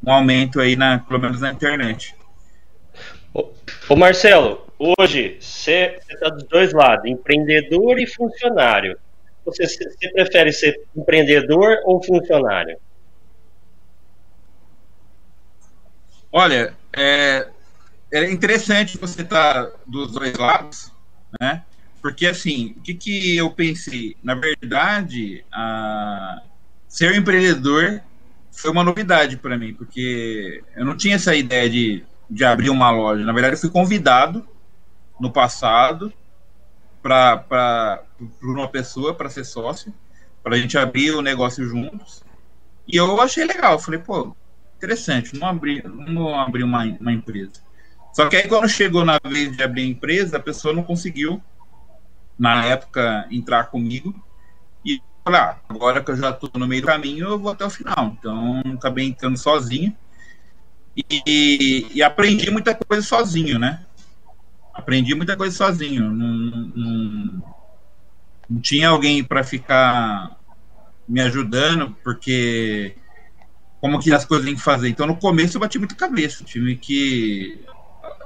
um aumento aí, na, pelo menos na internet. Ô, ô Marcelo, hoje você está dos dois lados, empreendedor e funcionário. Você, você prefere ser empreendedor ou funcionário? Olha, é, é interessante você estar tá dos dois lados, né? Porque assim, o que, que eu pensei? Na verdade, a, ser empreendedor foi uma novidade para mim, porque eu não tinha essa ideia de, de abrir uma loja. Na verdade, eu fui convidado no passado para uma pessoa para ser sócio, para a gente abrir o negócio juntos. E eu achei legal. Falei, pô, interessante, não abrir, não abrir uma, uma empresa. Só que aí, quando chegou na vez de abrir a empresa, a pessoa não conseguiu, na época, entrar comigo. E falei, ah, agora que eu já estou no meio do caminho, eu vou até o final. Então, acabei entrando sozinho. E, e, aprendi muita coisa sozinho, né? Aprendi muita coisa sozinho. Não, não, não tinha alguém para ficar me ajudando, porque como que as coisas têm que fazer. Então, no começo, eu bati muito cabeça. Tive que.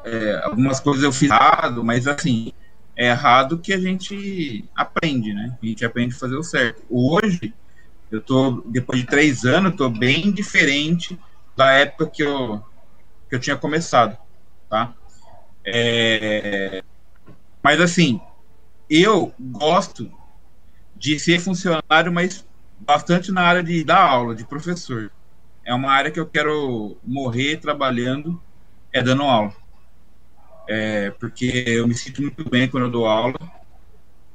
É, algumas coisas eu fiz errado, mas assim, é errado que a gente aprende, né? A gente aprende a fazer o certo. Hoje, eu tô, depois de três anos, tô bem diferente da época que eu, que eu tinha começado, tá? É, mas assim, eu gosto de ser funcionário, mas bastante na área de dar aula, de professor. É uma área que eu quero morrer trabalhando, é dando aula é, porque eu me sinto muito bem quando eu dou aula.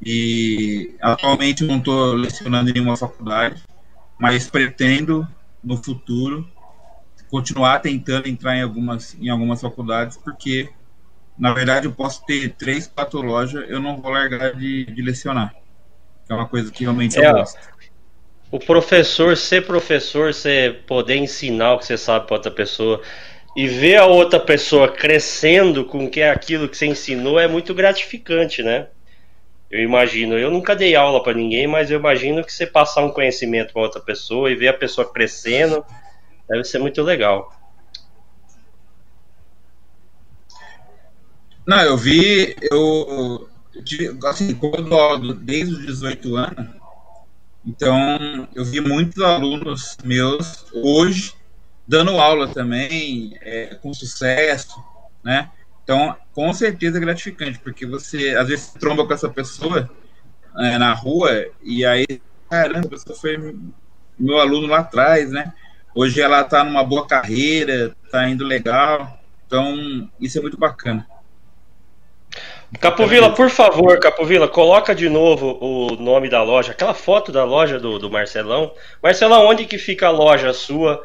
E atualmente eu não estou lecionando em nenhuma faculdade, mas pretendo no futuro continuar tentando entrar em algumas, em algumas faculdades, porque na verdade eu posso ter três, quatro lojas, eu não vou largar de, de lecionar. É uma coisa que realmente é, eu gosto. O professor, ser professor, você poder ensinar o que você sabe para outra pessoa, e ver a outra pessoa crescendo com que é aquilo que você ensinou é muito gratificante, né? Eu imagino, eu nunca dei aula para ninguém, mas eu imagino que você passar um conhecimento para outra pessoa e ver a pessoa crescendo deve ser muito legal. Não, eu vi, eu, assim, quando eu desde os 18 anos, então eu vi muitos alunos meus hoje dando aula também, é, com sucesso, né? Então, com certeza é gratificante, porque você às vezes tromba com essa pessoa é, na rua e aí, caramba, a pessoa foi meu aluno lá atrás, né? Hoje ela está numa boa carreira, está indo legal, então isso é muito bacana. Capovila, por favor, Capovila, coloca de novo o nome da loja, aquela foto da loja do, do Marcelão. Marcelão, onde que fica a loja sua?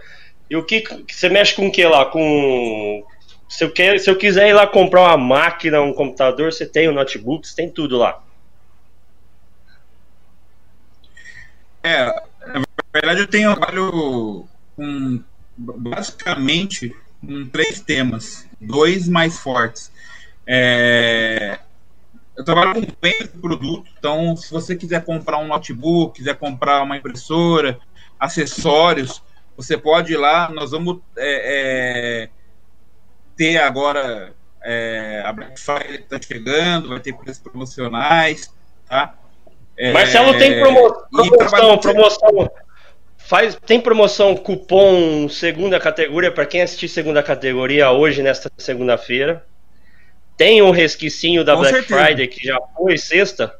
E o que você mexe com o que lá? Com se eu, quer, se eu quiser ir lá comprar uma máquina, um computador, você tem o um notebook, você tem tudo lá. É, na verdade eu tenho trabalho com basicamente com três temas, dois mais fortes. É, eu trabalho com bem de produto, então se você quiser comprar um notebook, quiser comprar uma impressora, acessórios, você pode ir lá, nós vamos é, é, ter agora é, a Black Friday está chegando, vai ter preços promocionais, tá? É, Marcelo tem promo promoção, promoção. Faz, tem promoção cupom segunda categoria para quem assistir segunda categoria hoje nesta segunda-feira. Tem um resquicinho da Com Black certeza. Friday que já foi sexta.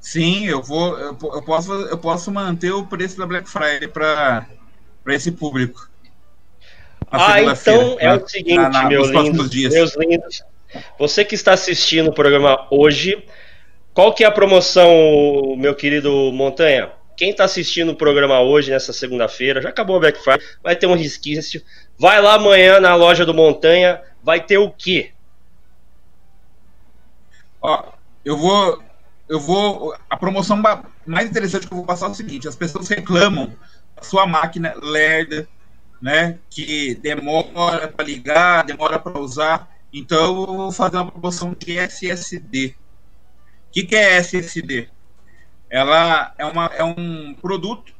Sim, eu vou, eu, eu, posso, eu posso manter o preço da Black Friday para esse público. Ah, então é o seguinte, na, na, meu lindo, meus lindos. Você que está assistindo o programa hoje, qual que é a promoção, meu querido Montanha? Quem está assistindo o programa hoje, nessa segunda-feira, já acabou o Black Friday, vai ter um resquício. Vai lá amanhã na loja do Montanha, vai ter o quê? Ó, eu vou. Eu vou. A promoção mais interessante que eu vou passar é o seguinte: as pessoas reclamam da sua máquina lerda, né? Que demora para ligar, demora para usar. Então eu vou fazer uma promoção de SSD que, que é SSD? Ela é, uma, é um produto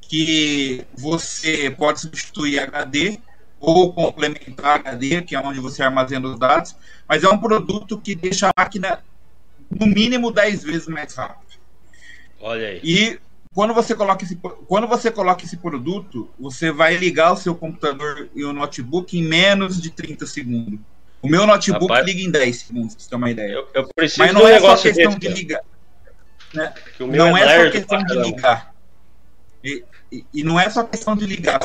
que você pode substituir HD ou complementar HD, que é onde você armazena os dados, mas é um produto que deixa a máquina no mínimo 10 vezes mais rápido. Olha aí. E quando você coloca esse, quando você coloca esse produto, você vai ligar o seu computador e o notebook em menos de 30 segundos. O meu notebook Rapaz, liga em 10 segundos, pra você ter uma ideia. Eu, eu Mas não é só questão de ligar. Né? Não é, é só questão de ligar. E, e, não é só questão de ligar.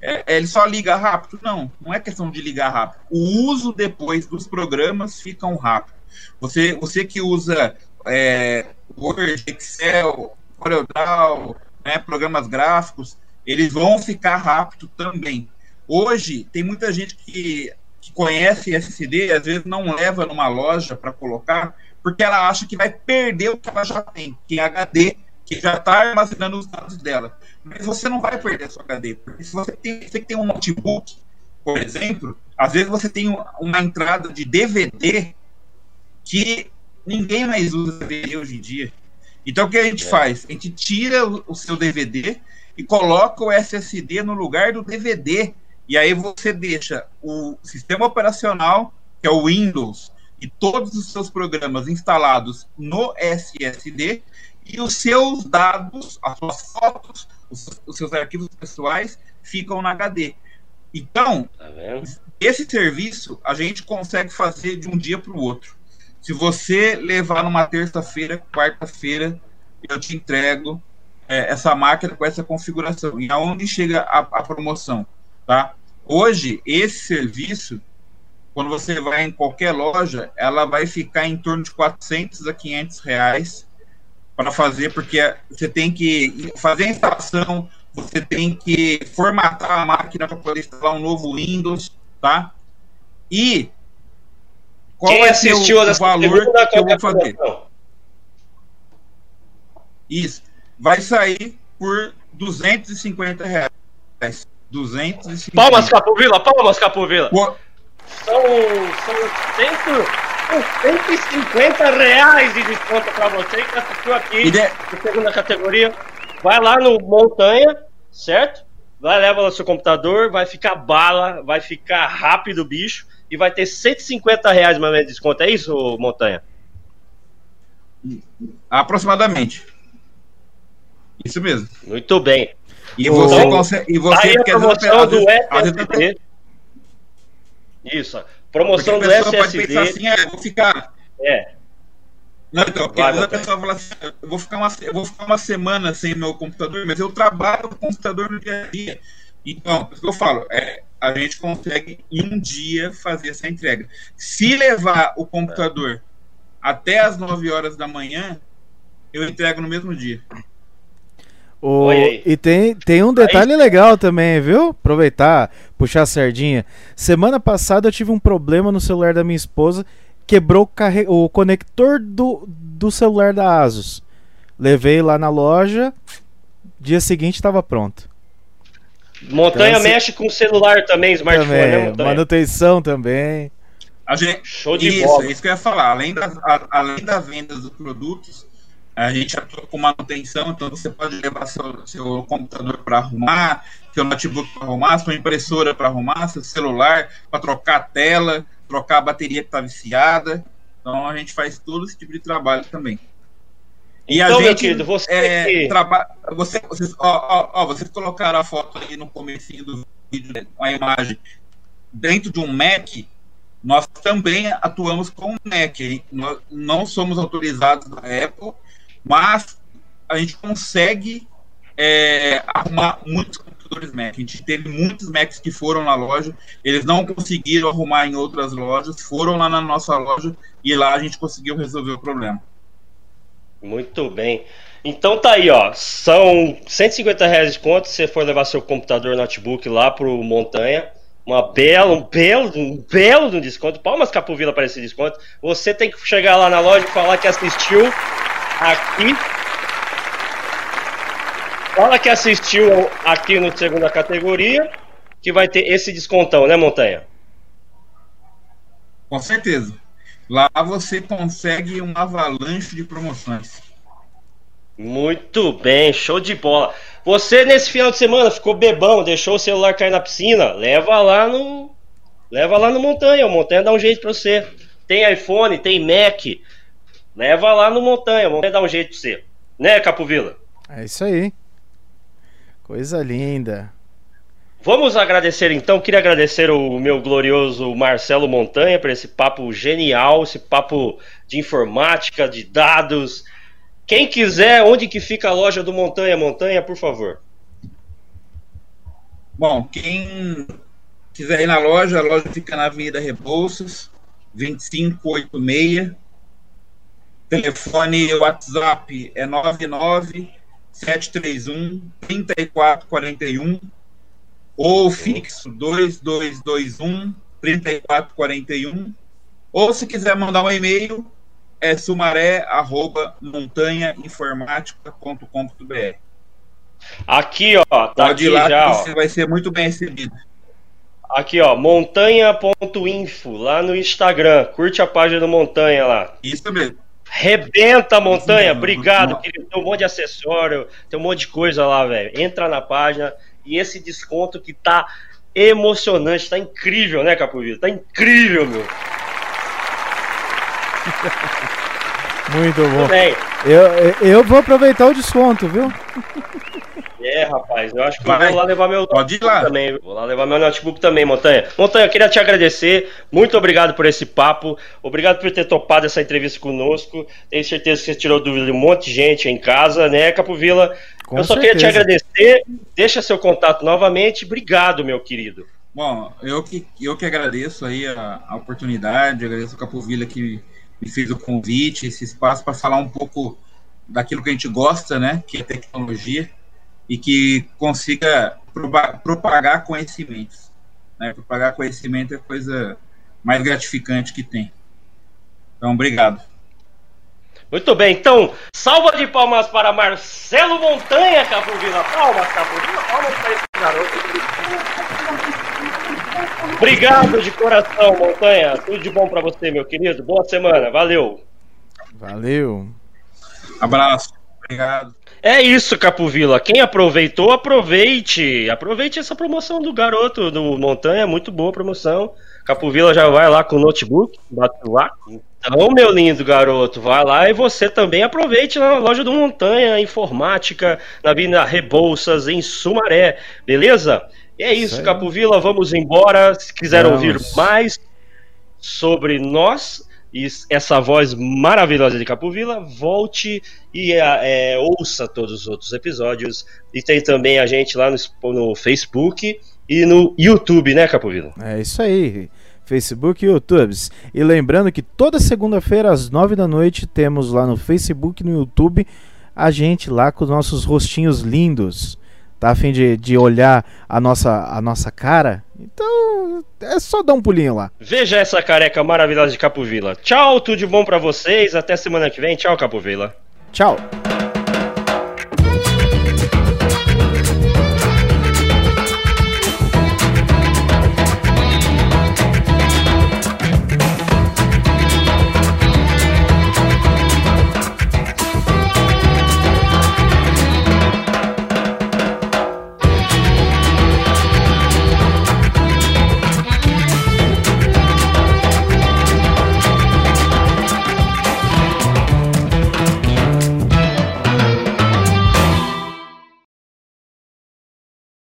É, é, ele só liga rápido? Não, não é questão de ligar rápido. O uso depois dos programas fica rápido. Você, você que usa é, Word, Excel, CorelDRAW, né, programas gráficos, eles vão ficar rápido também. Hoje, tem muita gente que que conhece SSD, às vezes não leva numa loja para colocar, porque ela acha que vai perder o que ela já tem, que é HD, que já está armazenando os dados dela. Mas você não vai perder seu HD, porque se você tem, você tem um notebook, por exemplo, às vezes você tem uma entrada de DVD que ninguém mais usa DVD hoje em dia. Então o que a gente é. faz? A gente tira o, o seu DVD e coloca o SSD no lugar do DVD e aí você deixa o sistema operacional, que é o Windows, e todos os seus programas instalados no SSD, e os seus dados, as suas fotos, os, os seus arquivos pessoais ficam na HD. Então, tá esse serviço a gente consegue fazer de um dia para o outro. Se você levar numa terça-feira, quarta-feira, eu te entrego é, essa máquina com essa configuração. E aonde chega a, a promoção? Tá? Hoje, esse serviço, quando você vai em qualquer loja, ela vai ficar em torno de 400 a 500 reais para fazer, porque você tem que fazer a instalação, você tem que formatar a máquina para poder instalar um novo Windows, tá? E qual Quem é assistiu o, o valor que eu vou fazer? Isso. Vai sair por 250 reais. 250. Palmas, Capovila, palmas, Capovila. São, são, cento, 150 reais de desconto para você que assistiu aqui de... na segunda categoria. Vai lá no Montanha, certo? Vai, leva no seu computador, vai ficar bala, vai ficar rápido o bicho e vai ter 150 reais mais de desconto. É isso, Montanha? Aproximadamente. Isso mesmo. Muito bem. E você então, consegue. E você aí a promoção do SSD. Isso. Promoção do SSD. Pode pensar assim, é, eu vou ficar. É. Não, então, porque a pessoa fala assim, eu vou, ficar uma, eu vou ficar uma semana sem meu computador, mas eu trabalho com o computador no dia a dia. Então, o que eu falo, é, a gente consegue em um dia fazer essa entrega. Se levar o computador até as 9 horas da manhã, eu entrego no mesmo dia. O... E tem, tem um detalhe Aí... legal também, viu? Aproveitar, puxar a sardinha. Semana passada eu tive um problema no celular da minha esposa, quebrou o, carre... o conector do, do celular da Asus. Levei lá na loja, dia seguinte estava pronto. Montanha então, mexe com celular também, smartphone, também, né, Manutenção também. A gente, Show de isso, bola. É isso que eu ia falar. Além da, a, além da venda dos produtos, a gente atua com manutenção, então você pode levar seu, seu computador para arrumar, seu notebook para arrumar, sua impressora para arrumar, seu celular para trocar a tela, trocar a bateria que está viciada. Então a gente faz todo esse tipo de trabalho também. E então, a gente, querido, você, é, traba... você vocês, ó, ó, ó, vocês colocaram a foto aí no começo do vídeo, né, a imagem dentro de um Mac. Nós também atuamos com o Mac. Nós não somos autorizados da Apple mas a gente consegue é, arrumar muitos computadores Mac. A gente teve muitos Macs que foram na loja, eles não conseguiram arrumar em outras lojas, foram lá na nossa loja e lá a gente conseguiu resolver o problema. Muito bem. Então tá aí, ó. São 150 reais de conta se você for levar seu computador notebook lá pro Montanha. Uma bela, um belo, um belo desconto. Palmas Capovila para esse desconto. Você tem que chegar lá na loja e falar que assistiu aqui. Fala que assistiu aqui no segunda categoria, que vai ter esse descontão, né, Montanha? Com certeza. Lá você consegue uma avalanche de promoções. Muito bem, show de bola. Você nesse final de semana ficou bebão, deixou o celular cair na piscina, leva lá no leva lá no Montanha, o Montanha dá um jeito para você. Tem iPhone, tem Mac, Leva lá no Montanha, vamos dar um jeito pra você. Né, Capovila? É isso aí. Coisa linda. Vamos agradecer então, queria agradecer o meu glorioso Marcelo Montanha por esse papo genial, esse papo de informática, de dados. Quem quiser, onde que fica a loja do Montanha Montanha, por favor? Bom, quem quiser ir na loja, a loja fica na Avenida Rebouças, 2586 Telefone WhatsApp é 99 731 3441 ou fixo 2221 3441 ou se quiser mandar um e-mail é sumaré arroba montanhainformática.com.br Aqui, ó, tá Pode aqui lá já, você ó. vai ser muito bem recebido. Aqui, ó, montanha.info, lá no Instagram. Curte a página do Montanha lá. Isso mesmo. Rebenta a montanha, obrigado, querido. Tem um monte de acessório, tem um monte de coisa lá, velho. Entra na página e esse desconto que tá emocionante, tá incrível, né, Capovito? Tá incrível, meu. Muito bom. Eu, eu vou aproveitar o desconto, viu? É, rapaz, eu acho que Vai. eu vou lá levar meu Pode ir lá. também. Vou lá levar meu notebook também, Montanha. Montanha, eu queria te agradecer. Muito obrigado por esse papo. Obrigado por ter topado essa entrevista conosco. Tenho certeza que você tirou dúvida de um monte de gente em casa, né, Capovila? Com eu só certeza. queria te agradecer. Deixa seu contato novamente. Obrigado, meu querido. Bom, eu que, eu que agradeço aí a, a oportunidade, agradeço o Capovila que me fez o convite, esse espaço para falar um pouco daquilo que a gente gosta, né, que é tecnologia e que consiga propagar conhecimentos. Né? Propagar conhecimento é a coisa mais gratificante que tem. Então, obrigado. Muito bem, então, salva de palmas para Marcelo Montanha, Capuvila. Palmas, Capuvila, palmas para esse garoto. Obrigado de coração, Montanha. Tudo de bom para você, meu querido. Boa semana, valeu. Valeu. Abraço, obrigado. É isso, Capovila. Quem aproveitou, aproveite. Aproveite essa promoção do garoto do Montanha, muito boa promoção. Capovila já vai lá com o notebook, bate lá. Então, meu lindo garoto, vai lá e você também aproveite na loja do Montanha Informática, na Avenida Rebouças, em Sumaré, beleza? E é isso, Capovila, vamos embora. Se quiser vamos. ouvir mais sobre nós, e essa voz maravilhosa de Capovila, volte e é, ouça todos os outros episódios. E tem também a gente lá no, no Facebook e no YouTube, né, Capovila? É isso aí. Facebook e YouTube. E lembrando que toda segunda-feira às nove da noite temos lá no Facebook e no YouTube a gente lá com os nossos rostinhos lindos. Tá a fim de, de olhar a nossa, a nossa cara? Então é só dar um pulinho lá. Veja essa careca maravilhosa de Capovila. Tchau, tudo de bom para vocês. Até semana que vem. Tchau, Capovila. Tchau.